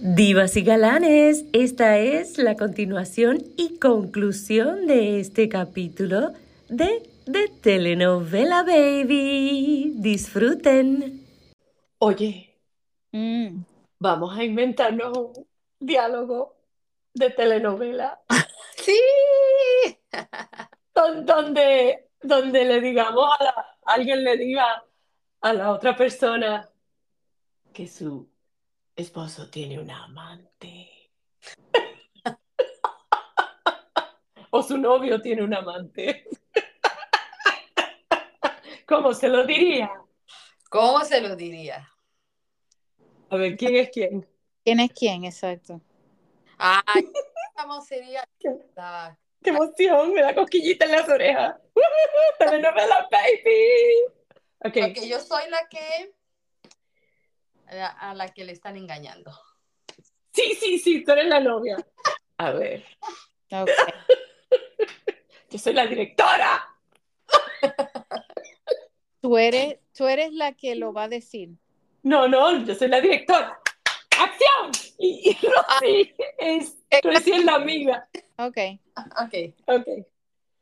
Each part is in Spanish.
Divas y galanes, esta es la continuación y conclusión de este capítulo de The Telenovela Baby. Disfruten. Oye, Mm. vamos a inventarnos un diálogo de telenovela Sí. don- donde, donde le digamos a la- alguien le diga a la otra persona que su esposo tiene una amante. O su novio tiene un amante. ¿Cómo se lo diría? ¿Cómo se lo diría? A ver, ¿quién es quién? ¿Quién es quién? Exacto. Ay, ¿cómo sería? ¿Qué? la- ¡Qué emoción! Me da cosquillita en las orejas. ¡Telenovela, baby! Ok, Ok, yo soy la que a la, que le están engañando. sí, sí, sí, tú eres la novia. A ver, Ok. yo soy la directora. Tú eres, tú eres la que lo va a decir. No, no, yo soy la directora. ¡Acción! Y, y Rosy es, Rosy es la amiga. Ok. Ok. Ok,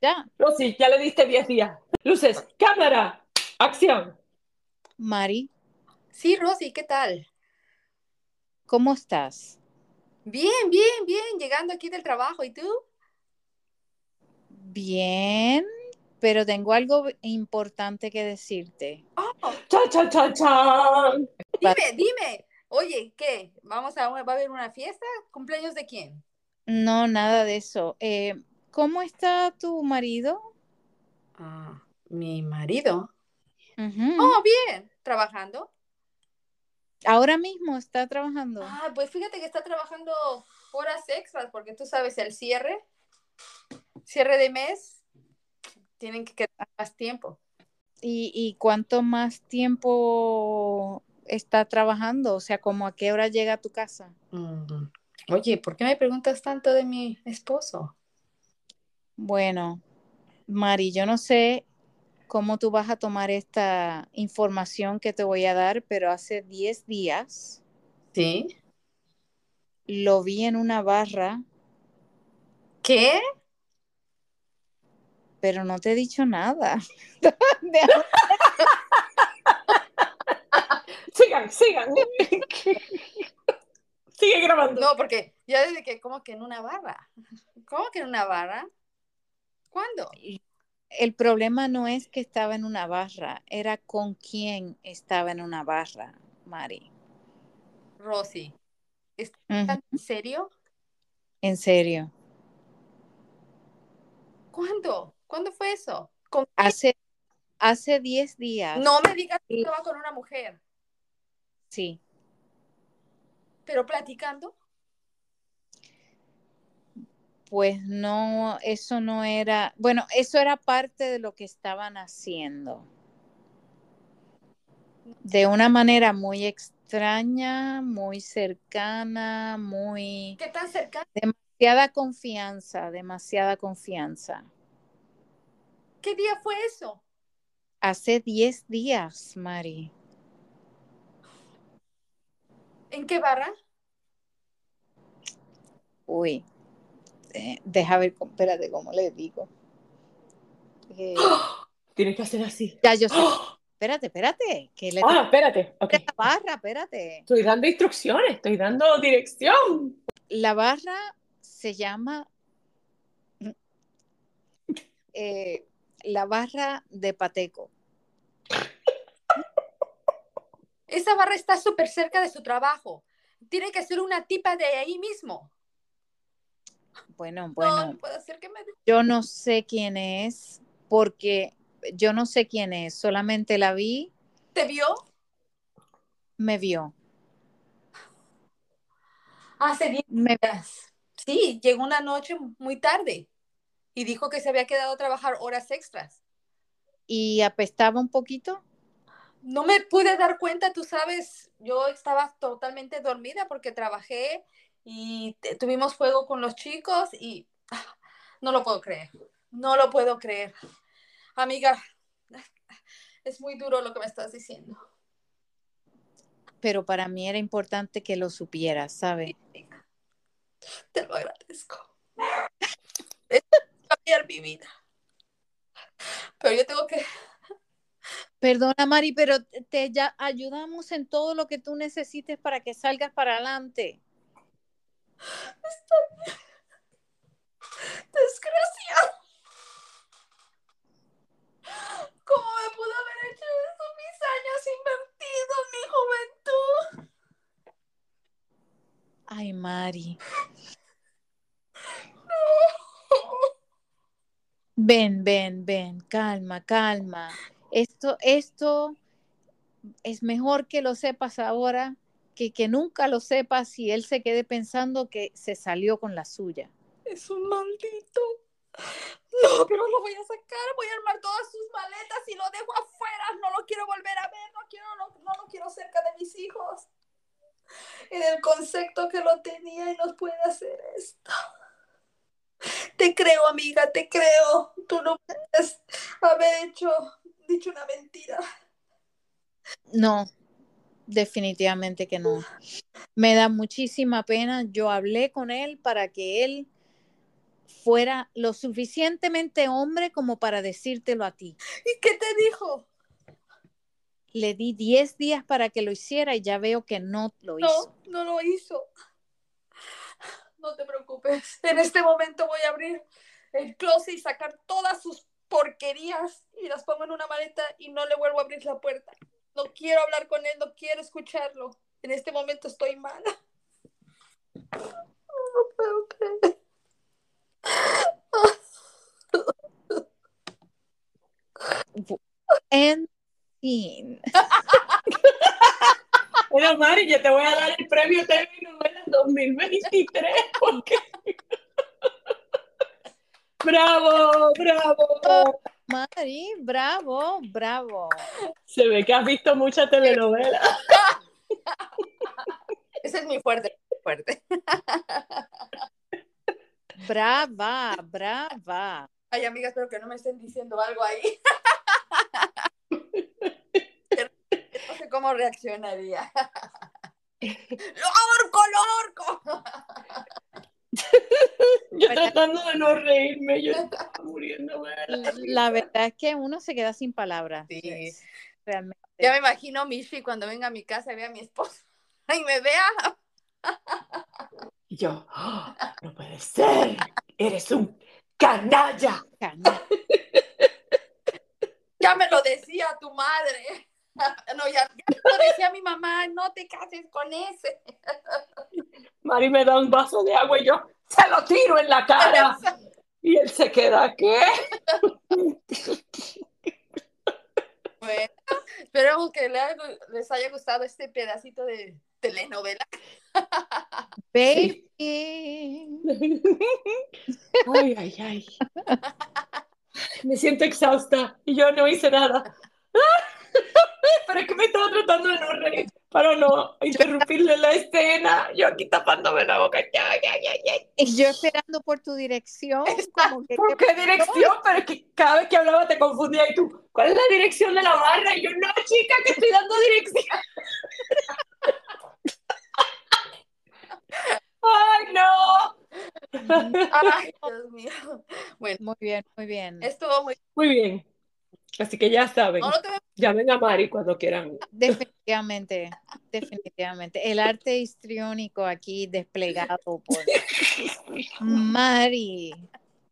Ya. Rosy, ya le diste 10 días. Luces, cámara, acción. Mari, Sí, Rosy, ¿qué tal? ¿cómo estás? Bien, bien, bien, llegando aquí del trabajo. ¿Y tú? Bien, pero tengo algo importante que decirte. Oh, ¡Cha, cha, cha, cha! dime, dime. Oye, ¿qué? ¿Vamos a, ¿Va a haber una fiesta? ¿Cumpleaños de quién? No, nada de eso. Eh, ¿cómo está tu marido? Ah, mi marido. Oh, bien. ¿Trabajando? Ahora mismo está trabajando. Ah, pues fíjate que está trabajando horas extras porque tú sabes, el cierre, cierre de mes, tienen que quedar más tiempo. ¿Y, y cuánto más tiempo está trabajando? O sea, ¿como a qué hora llega a tu casa? Mm. Oye, ¿por qué me preguntas tanto de mi esposo? Bueno, Mari, yo no sé cómo tú vas a tomar esta información que te voy a dar, pero hace 10 días ¿Sí? lo vi en una barra, ¿Qué? pero no te he dicho nada. Sigan, sigan. Sigue grabando. No, porque ya desde que, como que en una barra. ¿Cómo que en una barra? ¿Cuándo? El problema no es que estaba en una barra, era con quién estaba en una barra, Mari. Rosy, ¿estás en serio? En serio. ¿Cuándo? ¿Cuándo fue eso? ¿Con- Hace, hace 10 días. No me digas que estaba con una mujer, Sí. pero platicando. Pues no, eso no era, bueno, eso era parte de lo que estaban haciendo. De una manera muy extraña, muy cercana, muy ¿Qué tan cercano? demasiada confianza, demasiada confianza. ¿Qué día fue eso? Hace 10 días, Mari. ¿En qué barra? Uy, eh, deja ver, cómo- espérate, ¿cómo le digo? Eh, Tienes que hacer así. ya yo sé, espérate, espérate, que le Ah, espérate. Ok. la barra, espérate. Estoy dando instrucciones, estoy dando dirección. La barra se llama eh, la barra de Pateco. Esa barra está súper cerca de su trabajo. Tiene que ser una tipa de ahí mismo. Bueno, No, bueno, no puede ser que me... yo no sé quién es porque yo no sé quién es, solamente la vi, ¿Te vio? me vio. Hace 10 Me-. Sí, llegó una noche muy tarde y dijo que se había quedado a trabajar horas extras. y apestaba un poquito. No me pude dar cuenta, tú sabes, yo estaba totalmente dormida porque trabajé y tuvimos fuego con los chicos y ah, no lo puedo creer, no lo puedo creer. Amiga, es muy duro lo que me estás diciendo. pero para mí era importante que lo supieras, ¿sabes? Te lo agradezco. Es cambiar mi vida. Pero yo tengo que Perdona, Mari, pero te ya ayudamos en todo lo que tú necesites para que salgas para adelante. Desgraciado. ¿Cómo me pudo haber hecho eso mis años invertidos, mi juventud? Ay, Mari. Ven, ven, ven, calma, calma. Esto, esto es mejor que lo sepas ahora que que nunca lo sepas y él se quede pensando que se salió con la suya. Es un maldito. No, pero lo voy a sacar, voy a armar todas sus maletas y lo dejo afuera. No lo quiero volver a ver, no, quiero, no, no lo quiero cerca de mis hijos. En el concepto que lo tenía y nos puede hacer esto. Te creo, amiga, te creo. Tú no puedes haber hecho, dicho una mentira. No, definitivamente que no. Me da muchísima pena. Yo hablé con él para que él fuera lo suficientemente hombre como para decírtelo a ti. ¿Y qué te dijo? Le di 10 días para que lo hiciera y ya veo que no lo hizo. No, no lo hizo. No te preocupes. En este momento voy a abrir el closet y sacar todas sus porquerías y las pongo en una maleta y no le vuelvo a abrir la puerta. No quiero hablar con él, no quiero escucharlo. En este momento estoy mala. No puedo creer. En fin. Bueno, Mari, yo te voy a dar el premio TV Novela 2023 porque... ¡Bravo! ¡Bravo! Mari, bravo, bravo. Se ve que has visto mucha telenovela. Ese es muy fuerte, fuerte. Brava, brava. Ay, amiga, espero que no me estén diciendo algo ahí. No sé cómo reaccionaría. ¡Lo ahorco, lo ahorco! Yo tratando de no reírme, yo estaba muriéndome. de la verdad es que uno se queda sin palabras. Sí. es- Realmente. Ya me imagino a Michi cuando venga a mi casa y vea a mi esposo y me vea. Y yo, "Ah, no puede ser, eres un canalla. Cana- Ya me lo decía tu madre. No, ya, ya me lo decía mi mamá, no te cases con ese. Mari me da un vaso de agua y yo se lo tiro en la cara. Y él se queda, ¿qué? Bueno, esperemos que les haya gustado este pedacito de telenovela. Baby. Ay, ay, ay. Me siento exhausta y yo no hice nada. Pero es que me estaba tratando de no reír para no interrumpirle la escena. Yo aquí tapándome la boca. Ay, ay, ay. Y yo esperando por tu dirección. Como que, ¿Por qué dirección? Pero es que cada vez que hablaba te confundía y tú, ¿cuál es la dirección de la barra? Y yo, no, chica, que estoy dando dirección. ¡Ay, no! Ay, Dios mío. Bueno, Muy bien, muy bien. estuvo muy. Muy bien. Así que ya saben, No, no te llamen a Mari cuando quieran. Definitivamente, definitivamente. El arte histriónico aquí desplegado por Mari.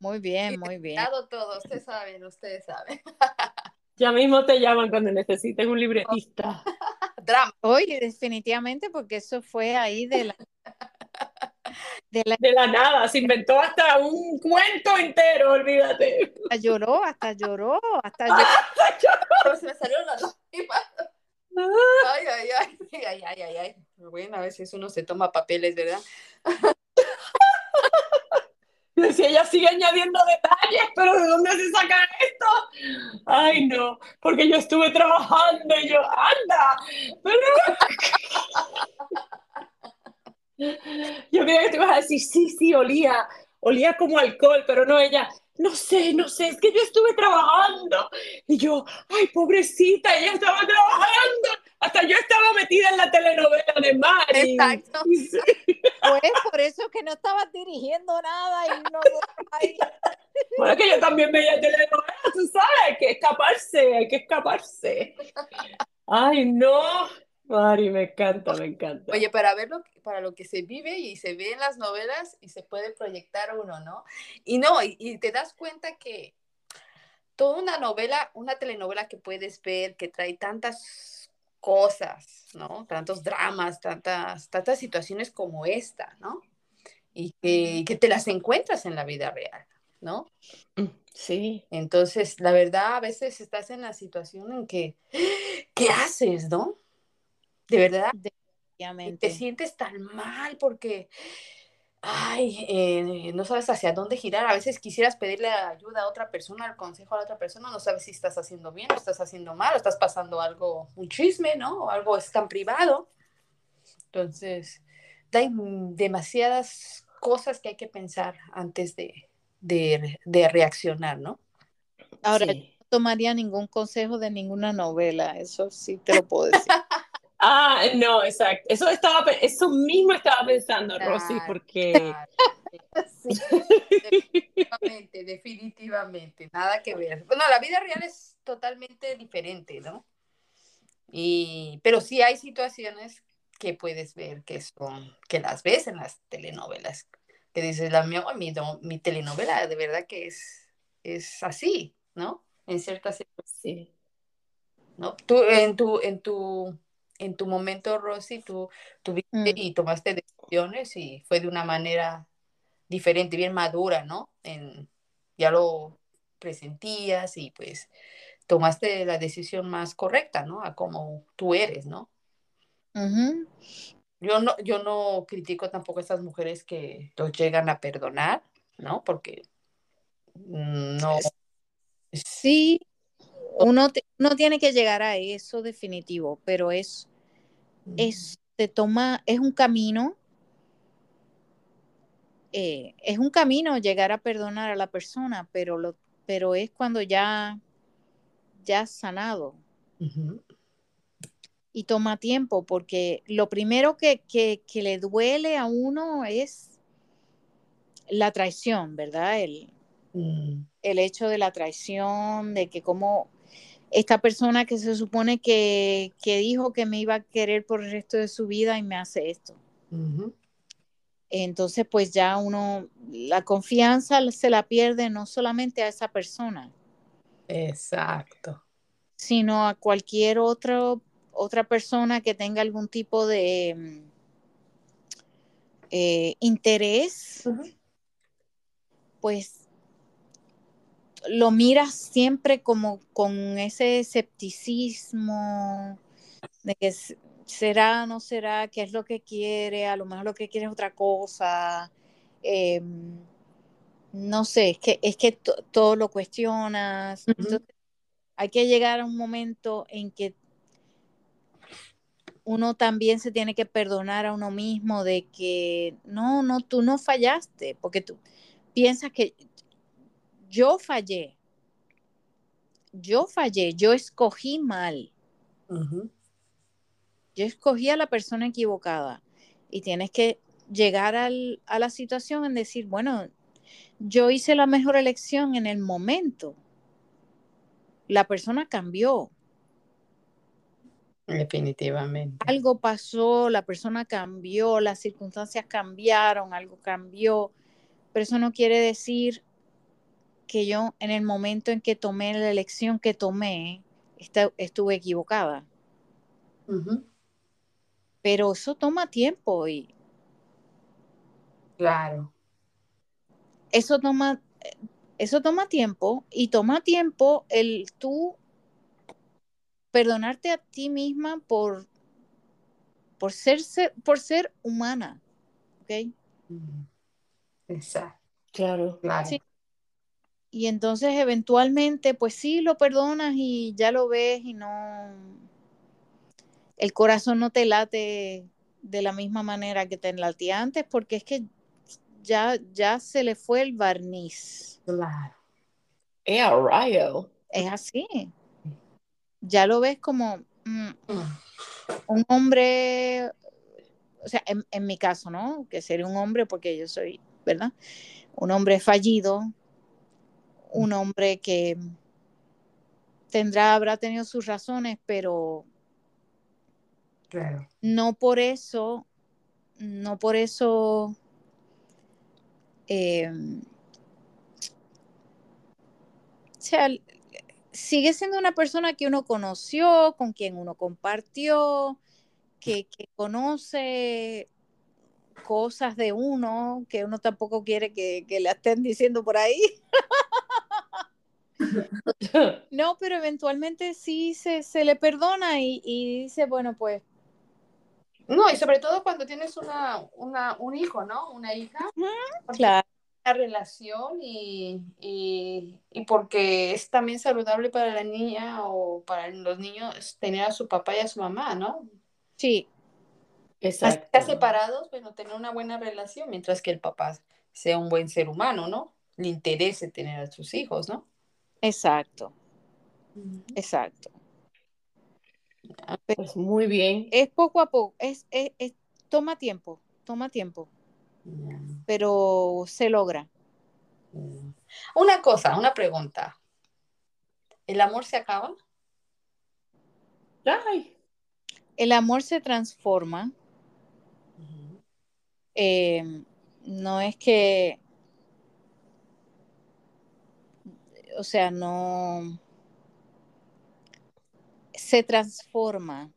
Muy bien, muy bien. dado todo, ustedes saben, ustedes saben. Ya mismo te llaman cuando necesiten un libretista. Drama. Oye, definitivamente, porque eso fue ahí de la, de la De la nada, se inventó hasta un cuento entero, olvídate. hasta lloró, hasta lloró, hasta lloró. Pero se me salieron las lágrimas. Ay, ay, ay, ay, ay, ay, ay. Bueno, a veces uno se toma papeles, ¿verdad? Decía, ella sigue añadiendo detalles, pero ¿de dónde se saca esto? Ay, no, porque yo estuve trabajando y yo, anda, pero... Yo creía que te ibas a decir, sí, sí, olía, olía como alcohol, pero no ella, no sé, no sé, es que yo estuve trabajando. Y yo, ay, pobrecita, ella estaba trabajando. hasta yo estaba metida en la telenovela de Mari. Exacto. Pues por eso que no estabas dirigiendo nada y no. Bueno, que yo también veía telenovelas, tú sabes, hay que escaparse, hay que escaparse. Ay, no. Mari, me encanta, me encanta. Oye, para ver lo que- para lo que se vive y se ve en las novelas y se puede proyectar uno, ¿no? Y no, y, y te das cuenta que toda una novela, una telenovela que puedes ver que trae tantas cosas, ¿no? Tantos dramas, tantas, tantas situaciones como esta, ¿no? Y que, que te las encuentras en la vida real, ¿no? Mm, Sí. Entonces, la verdad, a veces estás en la situación en que, ¿qué haces, no? De verdad, te sientes tan mal porque, ay, eh, no sabes hacia dónde girar. A veces quisieras pedirle ayuda a otra persona, al consejo a la otra persona, no sabes si estás haciendo bien o estás haciendo mal, o estás pasando algo, un chisme, ¿no? O algo es tan privado. Entonces, hay demasiadas cosas que hay que pensar antes de, de, de reaccionar, ¿no? Ahora, Sí. yo no tomaría ningún consejo de ninguna novela, eso sí te lo puedo decir. Ah, no, exacto. Eso estaba, eso mismo estaba pensando, Rosy, Claro, porque claro. Sí, definitivamente, definitivamente, nada que ver. Bueno, la vida real es totalmente diferente, ¿no? Y, pero sí hay situaciones que puedes ver que son, que las ves en las telenovelas, que dices, la mía, mi, no- mi telenovela de verdad que es, es así, ¿no? En ciertas sí. ¿no? Tú en tu, en tu, en tu momento, Rosy, tú tuviste Mm. y tomaste decisiones y fue de una manera diferente, bien madura, ¿no? En, ya lo presentías y pues tomaste la decisión más correcta, ¿no? A cómo tú eres, ¿no? Yo no, yo no critico tampoco a estas mujeres que los llegan a perdonar, ¿no? Porque mm, no. Sí, uno, te- uno tiene que llegar a eso definitivo, pero es, es, te toma, es un camino, eh, es un camino llegar a perdonar a la persona, pero lo, pero es cuando ya, ya has sanado y toma tiempo, porque lo primero que, que, que le duele a uno es la traición, ¿verdad? El, Mm, el hecho de la traición, de que como esta persona que se supone que, que dijo que me iba a querer por el resto de su vida y me hace esto. Entonces, pues ya uno, la confianza se la pierde no solamente a esa persona, Exacto. sino a cualquier otro, otra persona que tenga algún tipo de mm, eh, interés, pues lo miras siempre como con ese escepticismo de que será, no será, qué es lo que quiere, a lo mejor lo que quiere es otra cosa. eh, no sé, es que, es que to- todo lo cuestionas. Entonces, hay que llegar a un momento en que uno también se tiene que perdonar a uno mismo de que no, no, tú no fallaste, porque tú piensas que yo fallé, yo fallé, yo escogí mal, yo escogí a la persona equivocada. Y tienes que llegar al- a la situación en decir, bueno, yo hice la mejor elección en el momento, la persona cambió, Definitivamente. algo pasó, la persona cambió, las circunstancias cambiaron, algo cambió, pero eso no quiere decir que yo en el momento en que tomé la elección que tomé, esta- estuve equivocada. Pero eso toma tiempo y Claro. eso toma, eso toma tiempo y toma tiempo el tú perdonarte a ti misma por, por, ser, ser- por ser humana. ¿ok? Exacto. Claro. Claro. Sí. Y entonces eventualmente, pues sí, lo perdonas y ya lo ves y no, el corazón no te late de la misma manera que te latía antes porque es que ya, ya se le fue el barniz. Claro. Rayo. Es así. Ya lo ves como, Mm. un hombre, o sea, en, en mi caso, ¿no? Que sería un hombre porque yo soy, ¿verdad? Un hombre fallido, un hombre que tendrá, habrá tenido sus razones, pero Claro. no por eso, no por eso eh, o sea, sigue siendo una persona que uno conoció, con quien uno compartió, que, que conoce cosas de uno que uno tampoco quiere que, que le estén diciendo por ahí. No, pero eventualmente sí se, se le perdona y, y dice, bueno, pues No, y sobre todo cuando tienes una, una, un hijo, ¿no? Una hija. porque claro, Una relación y, y, y porque es también saludable para la niña o para los niños tener a su papá y a su mamá, ¿no? sí, Exacto. separados, bueno, tener una buena relación, mientras que el papá sea un buen ser humano, ¿no? Le interese tener a sus hijos, ¿no? Exacto, exacto. Pues muy bien. Es poco a poco, es, es- es- toma tiempo, toma tiempo, pero se logra. Una cosa, una pregunta. ¿El amor se acaba? Ay, El amor se transforma, eh, no es que, o sea, no, se transforma.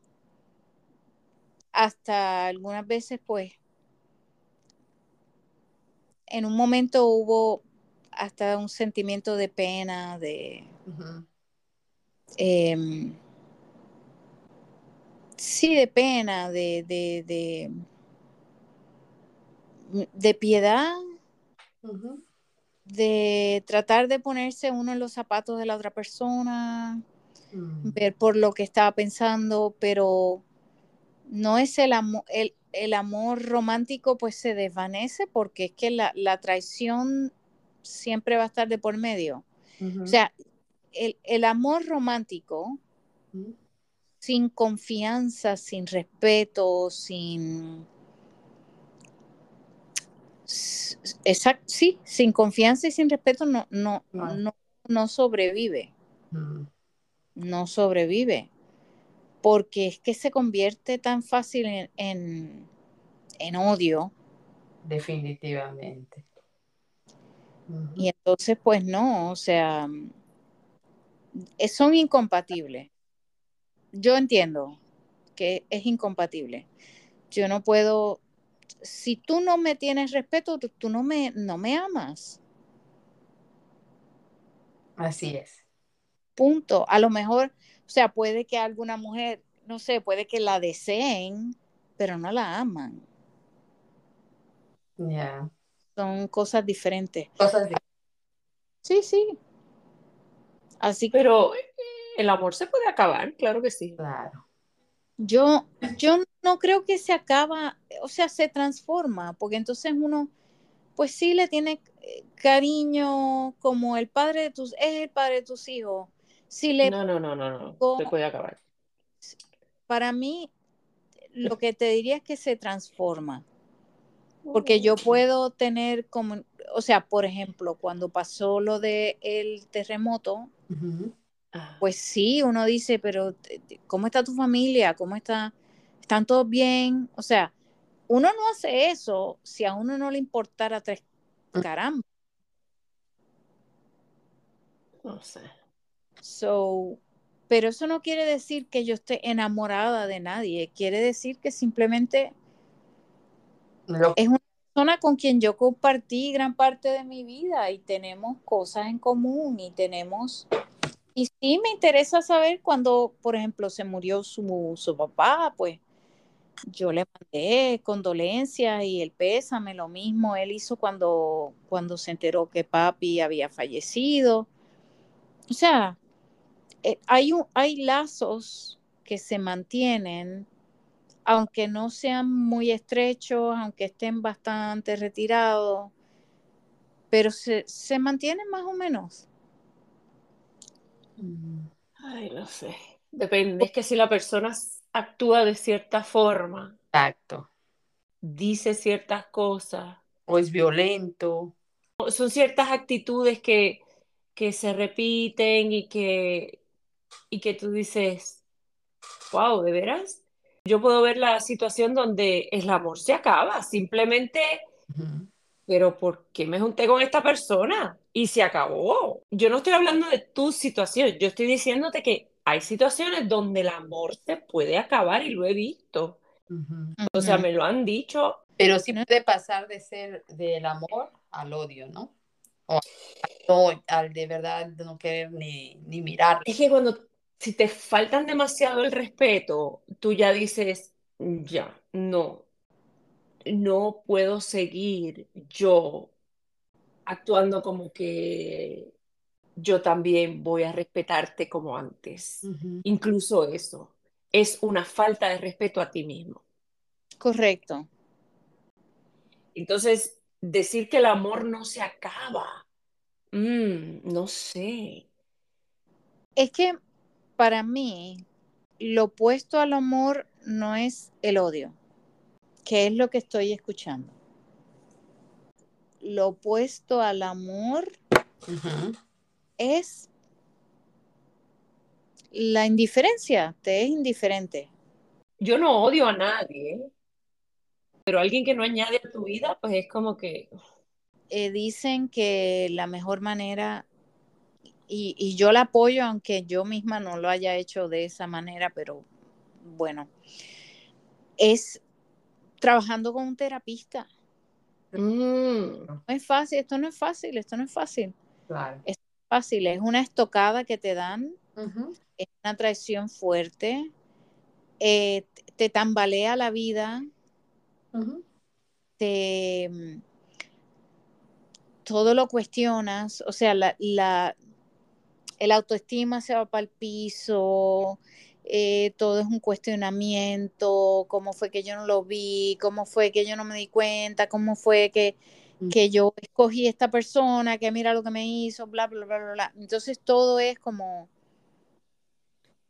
Hasta algunas veces, pues, en un momento hubo hasta un sentimiento de pena, de, em, sí, de pena, de, de, de, de piedad. De tratar de ponerse uno en los zapatos de la otra persona, Mm. ver por lo que estaba pensando, pero no es el amor, el, el amor romántico pues se desvanece porque es que la, la traición siempre va a estar de por medio. O sea, el, el amor romántico Ujú. sin confianza, sin respeto, sin... Exacto, sí, sin confianza y sin respeto no, no, No. no, no sobrevive, Mm. no sobrevive, porque es que se convierte tan fácil en, en, en odio Definitivamente. Y entonces pues no, o sea, son incompatibles. Yo entiendo que es incompatible. Yo no puedo, si tú no me tienes respeto, tú, tú no me, no me amas. Así es. Punto. A lo mejor, o sea, puede que alguna mujer, no sé, puede que la deseen, pero no la aman. Ya. Son cosas diferentes. Cosas de... Sí, sí. Así que pero eh, el amor se puede acabar, claro que sí. Claro. yo, yo no creo que se acaba, o sea, se transforma, porque entonces uno, pues sí le tiene eh, cariño como el padre de tus, es el padre de tus hijos. Si le No, no, no, no, no. Go- Se puede acabar. para mí, lo que te diría es que se transforma. Porque yo puedo tener como, o sea, por ejemplo, cuando pasó lo de el terremoto. Ah, pues sí, uno dice, pero te- te- ¿cómo está tu familia? ¿Cómo está? ¿Están todos bien? O sea, uno no hace eso si a uno no le importara tres caramba. no sé. So, pero eso no quiere decir que yo esté enamorada de nadie, quiere decir que simplemente es una persona con quien yo compartí gran parte de mi vida y tenemos cosas en común y tenemos... Y sí me interesa saber cuando, por ejemplo, se murió su, su papá, pues yo le mandé condolencias y el pésame, lo mismo él hizo cuando, cuando se enteró que papi había fallecido. O sea, eh, hay, hay lazos que se mantienen aunque no sean muy estrechos, aunque estén bastante retirados, pero se, se mantienen más o menos. Mm. Ay, no sé. Depende. Es que si la persona actúa de cierta forma, Exacto. dice ciertas cosas, O es violento. son ciertas actitudes que, que se repiten y que, y que tú dices, wow, ¿de veras? Yo puedo ver la situación donde el amor se acaba, simplemente, pero ¿por qué me junté con esta persona? Y se acabó. Yo no estoy hablando de tu situación, yo estoy diciéndote que hay situaciones donde el amor se puede acabar y lo he visto. O sea, me lo han dicho. Pero sí puede pasar de ser del amor al odio, ¿no? O no, al de verdad no querer ni, ni mirar. Es que cuando, si te faltan demasiado el respeto, tú ya dices, ya, no, no puedo seguir yo actuando como que yo también voy a respetarte como antes. Incluso eso es una falta de respeto a ti mismo. Correcto. Entonces, decir que el amor no se acaba, mm, no sé. Es que para mí lo opuesto al amor no es el odio, que es lo que estoy escuchando. Lo opuesto al amor. Es la indiferencia, te es indiferente. Yo no odio a nadie, pero alguien que no añade a tu vida, pues es como que, Eh, dicen que la mejor manera, y, y yo la apoyo, aunque yo misma no lo haya hecho de esa manera, pero bueno, es trabajando con un terapista. mm, No es fácil, esto no es fácil, esto no es fácil. Claro. Fácil, es una estocada que te dan, es una traición fuerte, eh, te tambalea la vida, te todo lo cuestionas, o sea, la, la el autoestima se va para el piso, eh, todo es un cuestionamiento, cómo fue que yo no lo vi, cómo fue que yo no me di cuenta, cómo fue que, Mm. Que yo escogí esta persona, que mira lo que me hizo, bla, bla, bla, bla, bla. Entonces todo es como,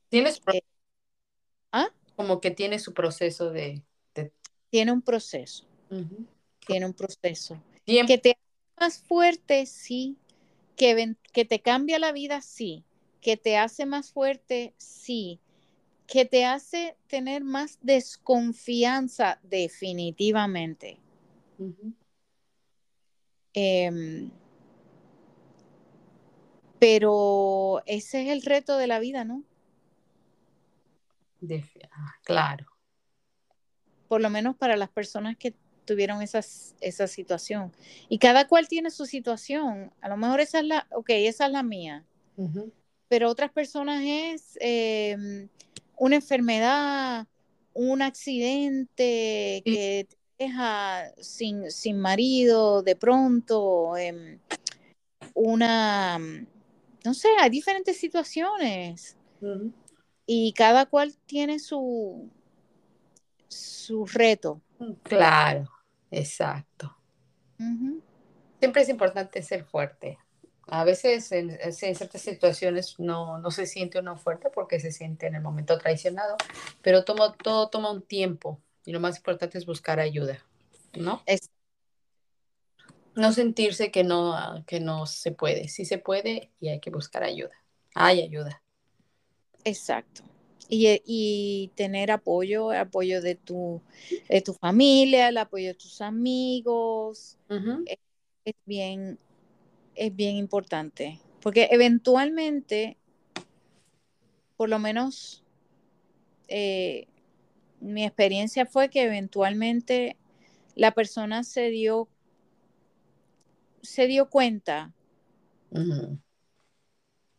Tienes Eh, ¿ah? como que tiene su proceso de, de- tiene un proceso, tiene un proceso. Que te hace más fuerte, sí. Que, que te cambia la vida, sí. Que te hace más fuerte, sí. Que te hace tener más desconfianza, definitivamente. Ujú. Em, pero ese es el reto de la vida, ¿no? De- ah, claro. Por lo menos para las personas que tuvieron esas, esa situación. Y cada cual tiene su situación. A lo mejor esa es la, ok, esa es la mía. Ujú. pero otras personas es eh, una enfermedad, un accidente que te deja sin, sin marido de pronto, em, una, no sé, hay diferentes situaciones y cada cual tiene su, su reto. Claro, exacto. Siempre es importante ser fuerte. A veces en, en ciertas situaciones no, no se siente uno fuerte porque se siente en el momento traicionado, pero toma, todo toma un tiempo y lo más importante es buscar ayuda, ¿no? Es- No sentirse que no, que no se puede. Sí se puede y hay que buscar ayuda. Hay ayuda. Exacto. Y, y tener apoyo, apoyo de tu, de tu familia, el apoyo de tus amigos, es bien, es bien importante. Porque eventualmente, por lo menos eh, mi experiencia fue que eventualmente la persona se dio, se dio cuenta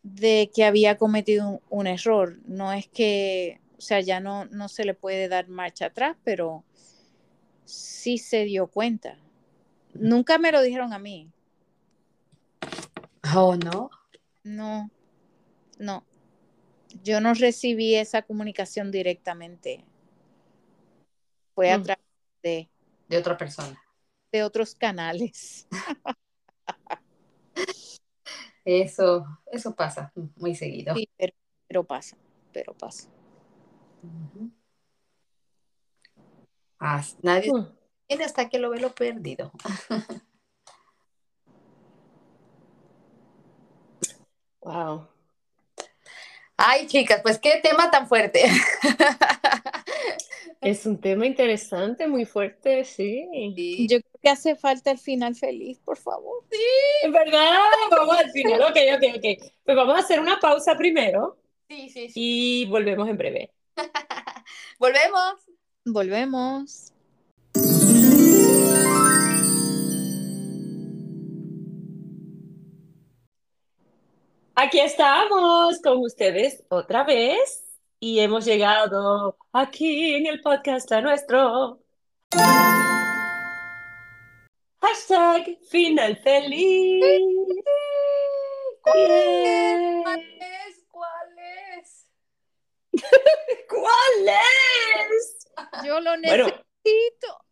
de que había cometido un, un error. No es que, o sea, ya no, no se le puede dar marcha atrás, pero sí se dio cuenta. Nunca me lo dijeron a mí. Oh, no. No, no. Yo no recibí esa comunicación directamente. Fue a Mm. través de, De otra persona. de otros canales. Eso, eso pasa muy seguido. Sí, pero, pero pasa, pero pasa. Ah, nadie tiene hasta que lo ve lo perdido. Wow. Ay, chicas, pues qué tema tan fuerte. Es un tema interesante, muy fuerte, sí. Sí. Yo creo que hace falta el final feliz, por favor. Es verdad, vamos al final. Ok, ok, ok. Pues vamos a hacer una pausa primero Sí, sí, sí. y volvemos en breve. Volvemos. Volvemos. Aquí estamos con ustedes otra vez y hemos llegado aquí en el podcast a nuestro hashtag final feliz. ¿Cuál es? ¿Cuál es? ¿Cuál es? Yo lo Bueno, necesito.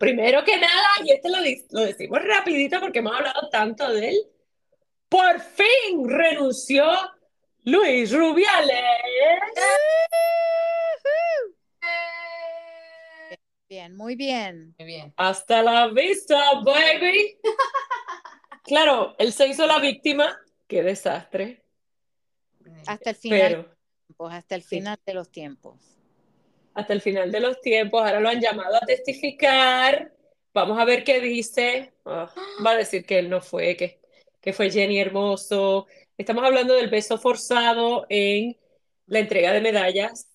primero que nada, y este lo, lo decimos rapidito porque hemos hablado tanto de él. Por fin renunció Luis Rubiales. Bien, muy bien. Muy bien. Hasta la vista, baby. Claro, él se hizo la víctima. Qué desastre. Hasta el final, de Pero los tiempos, hasta el Sí. final de los tiempos. hasta el final de los tiempos, ahora lo han llamado a testificar. Vamos a ver qué dice. Ah, va a decir que él no fue, que, que fue Jenny Hermoso. Estamos hablando del beso forzado en la entrega de medallas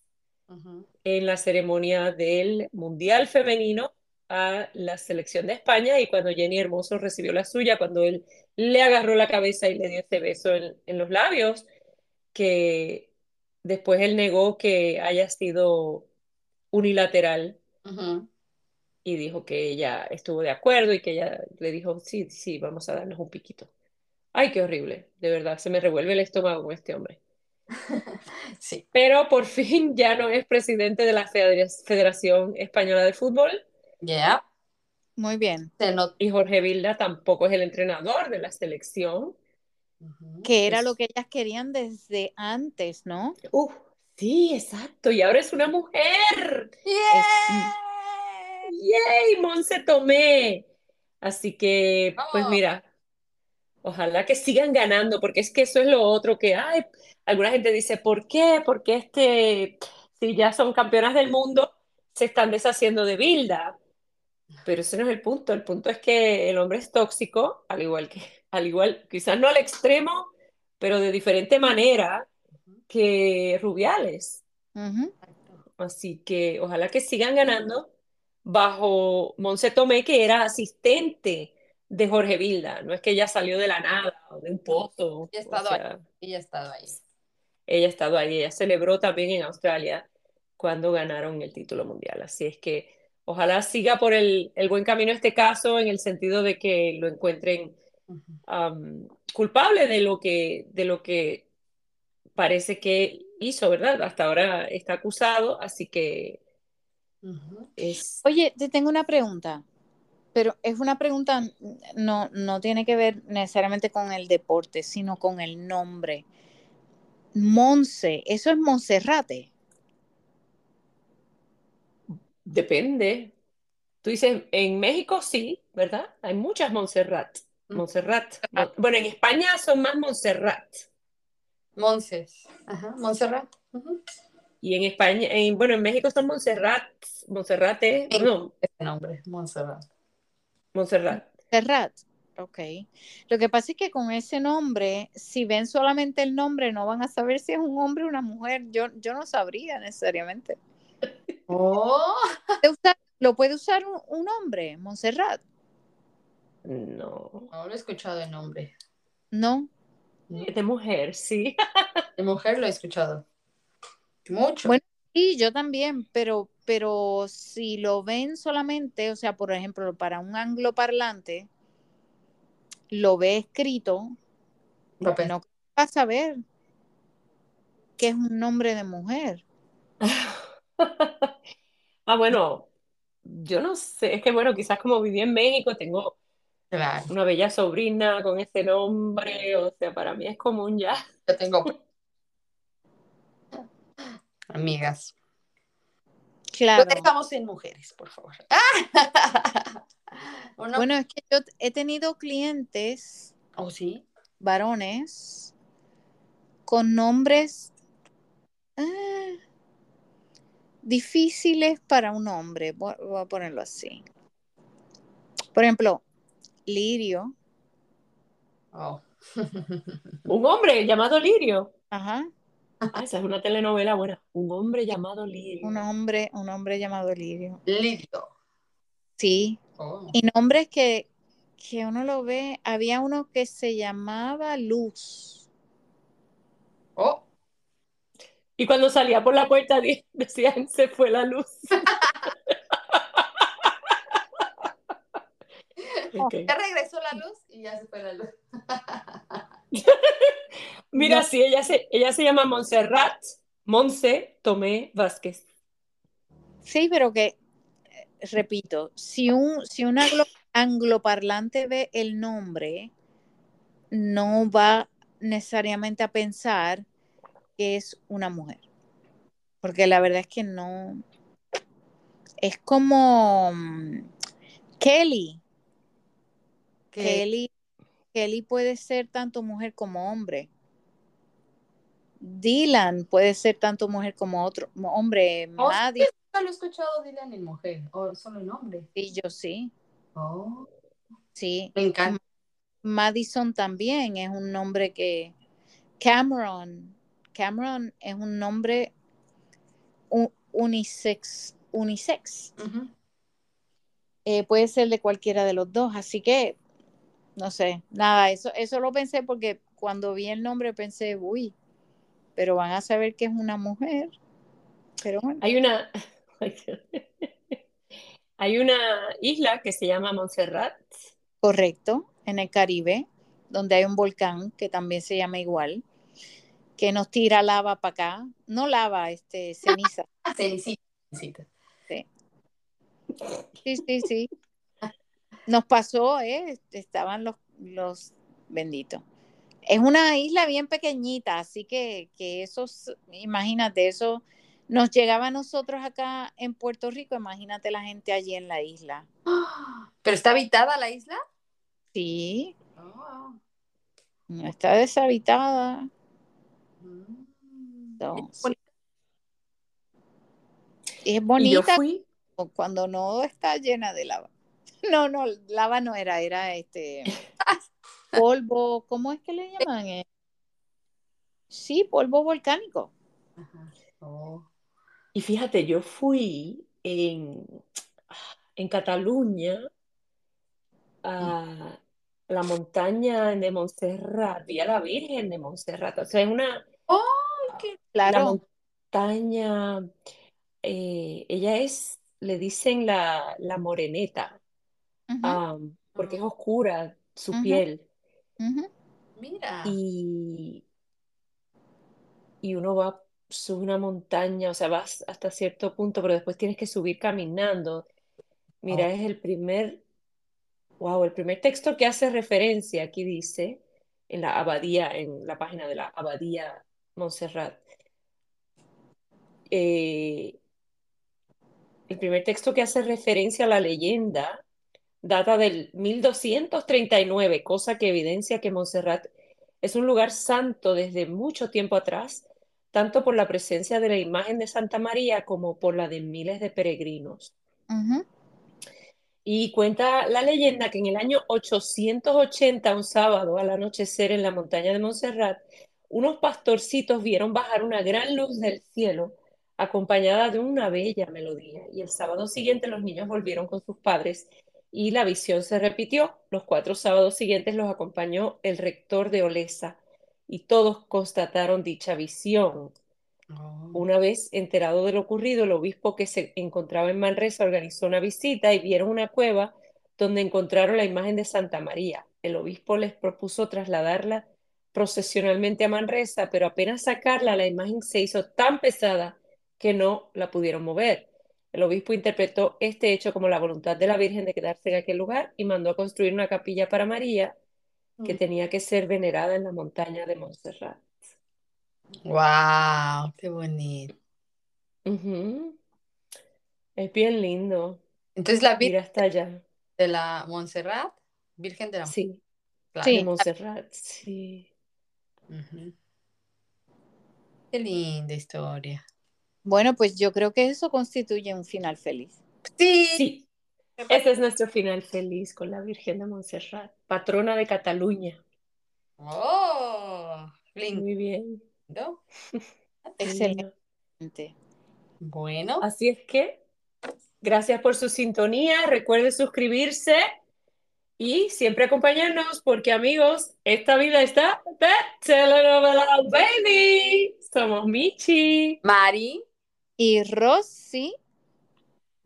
Ujú. en la ceremonia del Mundial Femenino a la selección de España y cuando Jenny Hermoso recibió la suya, cuando él le agarró la cabeza y le dio ese beso en, en los labios, que después él negó que haya sido unilateral Ujú. y dijo que ella estuvo de acuerdo y que ella le dijo, sí, sí, vamos a darnos un piquito. Ay, qué horrible, de verdad, se me revuelve el estómago con este hombre. Sí. Pero por fin ya no es presidente de la Federa- Federación Española de Fútbol Ya. Muy bien. Y Jorge Vilda tampoco es el entrenador de la selección. Que era lo que ellas querían desde antes, ¿no? Uf, sí, exacto, y ahora es una mujer. ¡Yeah! ¡Yay! Monse Tomé. Así que, pues mira, ojalá que sigan ganando, porque es que eso es lo otro que hay. Alguna gente dice, ¿por qué? Porque este, si ya son campeonas del mundo, se están deshaciendo de Bilda. Pero ese no es el punto. El punto es que el hombre es tóxico, al igual que, al igual, quizás no al extremo, pero de diferente manera que Rubiales. Así que ojalá que sigan ganando bajo Monse Tomé, que era asistente de Jorge Vilda. No es que ella salió de la nada o de un pozo. Y ha O estado sea, Ella ha estado ahí. ella ha estado ahí, ella celebró también en Australia cuando ganaron el título mundial. Así es que ojalá siga por el, el buen camino este caso en el sentido de que lo encuentren um, culpable de lo que, de lo que parece que hizo, ¿verdad? Hasta ahora está acusado, así que es... Oye, te tengo una pregunta, pero es una pregunta, no, no tiene que ver necesariamente con el deporte, sino con el nombre. Monse, eso es Monserrate. Depende. Tú dices, en México sí, ¿verdad? Hay muchas Montserrat. Mm. Montserrat. Mon- Bueno, en España son más Montserrat. Monses. Ajá. Montserrat. Y en España, en, bueno, en México son Montserrat, Monserrate, no, Ese nombre, Montserrat. Montserrat. Serrat. Ok. Lo que pasa es que con ese nombre, si ven solamente el nombre, no van a saber si es un hombre o una mujer. Yo, yo no sabría necesariamente. Oh, ¿Puede usar- ¿Lo puede usar un, un hombre, Montserrat? No. no lo he escuchado el nombre. No. De mujer, sí. De mujer lo he escuchado. Mucho. Bueno, Sí, yo también, pero, pero si lo ven solamente, o sea, por ejemplo, para un angloparlante, lo ve escrito, Papel. no va a saber que es un nombre de mujer. Ah, bueno, yo no sé, es que bueno, quizás como viví en México, tengo Claro. una bella sobrina con ese nombre, o sea, para mí es común ya. Yo tengo amigas. Claro. Lo dejamos en mujeres, por favor. Bueno, es que yo he tenido clientes, ¿O sí? varones, con nombres ah, difíciles para un hombre, voy voy a ponerlo así. Por ejemplo, Lirio, Oh. Un hombre llamado Lirio. ajá, Ah, esa es una telenovela buena. Un hombre llamado Lirio. un hombre, un hombre llamado Lirio. Lidio. Sí, Oh. y nombres que, que uno lo ve, había uno que se llamaba Luz. Oh. Y cuando salía por la puerta decían, se fue la luz. Ok. Ya regresó la luz y ya se fue la luz. Mira, No. sí, ella se, ella se llama Montserrat Monse Tomé Vázquez. Sí, pero que, eh, repito, si un, si un anglo- angloparlante ve el nombre, no va necesariamente a pensar que es una mujer. Porque la verdad es que no. Es como mm, Kelly. Kelly, Kelly puede ser tanto mujer como hombre. Dylan puede ser tanto mujer como otro hombre. Oh, sí, Maddie, nunca lo he escuchado Dylan en mujer, o solo en hombre. sí, yo sí. Oh, Sí, me encanta. Madison también es un nombre que Cameron, Cameron es un nombre unisex, unisex. Eh, puede ser de cualquiera de los dos, así que no sé, nada, eso, eso lo pensé porque cuando vi el nombre pensé, uy, pero van a saber que es una mujer. Pero bueno, Hay una, hay una isla que se llama Montserrat. correcto, en el Caribe, donde hay un volcán que también se llama igual, que nos tira lava para acá, no lava, este, ceniza. Ah, cenicita, cenicita. Sí, sí, sí. Nos pasó, ¿eh? Estaban los, los benditos. Es una isla bien pequeñita, así que, que esos, imagínate, eso nos llegaba a nosotros acá en Puerto Rico, imagínate la gente allí en la isla. ¿Pero está habitada la isla? Sí, Oh. está deshabitada. Mm. Es bonita. Yo fui, cuando no está llena de lava. No, no, lava no era, era este polvo, ¿cómo es que le llaman? Eh, Sí, polvo volcánico. Ajá. Oh. y fíjate, yo fui en, en Cataluña a la montaña de Montserrat, vi a la Virgen de Montserrat. O sea, es una, qué- la Claro, montaña, eh, ella es, le dicen la, la moreneta, ah, porque es oscura su piel. Mira. y, y uno va, sube una montaña, o sea, vas hasta cierto punto, pero después tienes que subir caminando. Mira, Oh. es el primer, wow, el primer texto que hace referencia, aquí dice, en la abadía, en la página de la abadía Montserrat. Eh, el primer texto que hace referencia a la leyenda data del 1239, cosa que evidencia que Montserrat es un lugar santo desde mucho tiempo atrás, tanto por la presencia de la imagen de Santa María como por la de miles de peregrinos. Y cuenta la leyenda que en el año 880, un sábado al anochecer en la montaña de Montserrat, unos pastorcitos vieron bajar una gran luz del cielo acompañada de una bella melodía. Y el sábado siguiente los niños volvieron con sus padres y la visión se repitió. Los cuatro sábados siguientes los acompañó el rector de Olesa y todos constataron dicha visión. Oh. Una vez enterado de lo ocurrido, el obispo que se encontraba en Manresa organizó una visita y vieron una cueva donde encontraron la imagen de Santa María. El obispo les propuso trasladarla procesionalmente a Manresa, pero apenas sacarla, la imagen se hizo tan pesada que no la pudieron mover. El obispo interpretó este hecho como la voluntad de la Virgen de quedarse en aquel lugar y mandó a construir una capilla para María que Mm. tenía que ser venerada en la montaña de Montserrat. Wow, qué bonito. Es bien lindo. Entonces la Ir Virgen hasta allá. de la Montserrat, Virgen de la Sí, Claro. Sí. de Montserrat, sí. Qué linda historia. Bueno, pues yo creo que eso constituye un final feliz. Sí, Sí, ese es nuestro final feliz con la Virgen de Montserrat, patrona de Cataluña. Oh, lindo. Muy bien. Excelente. Bueno, Así es que, gracias por su sintonía. Recuerde suscribirse y siempre acompañarnos, porque amigos, esta vida está de telenovela baby. Somos Michi. Mari. Y Rosy,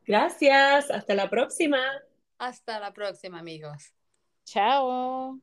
Gracias. Hasta la próxima. Hasta la próxima, amigos. chao.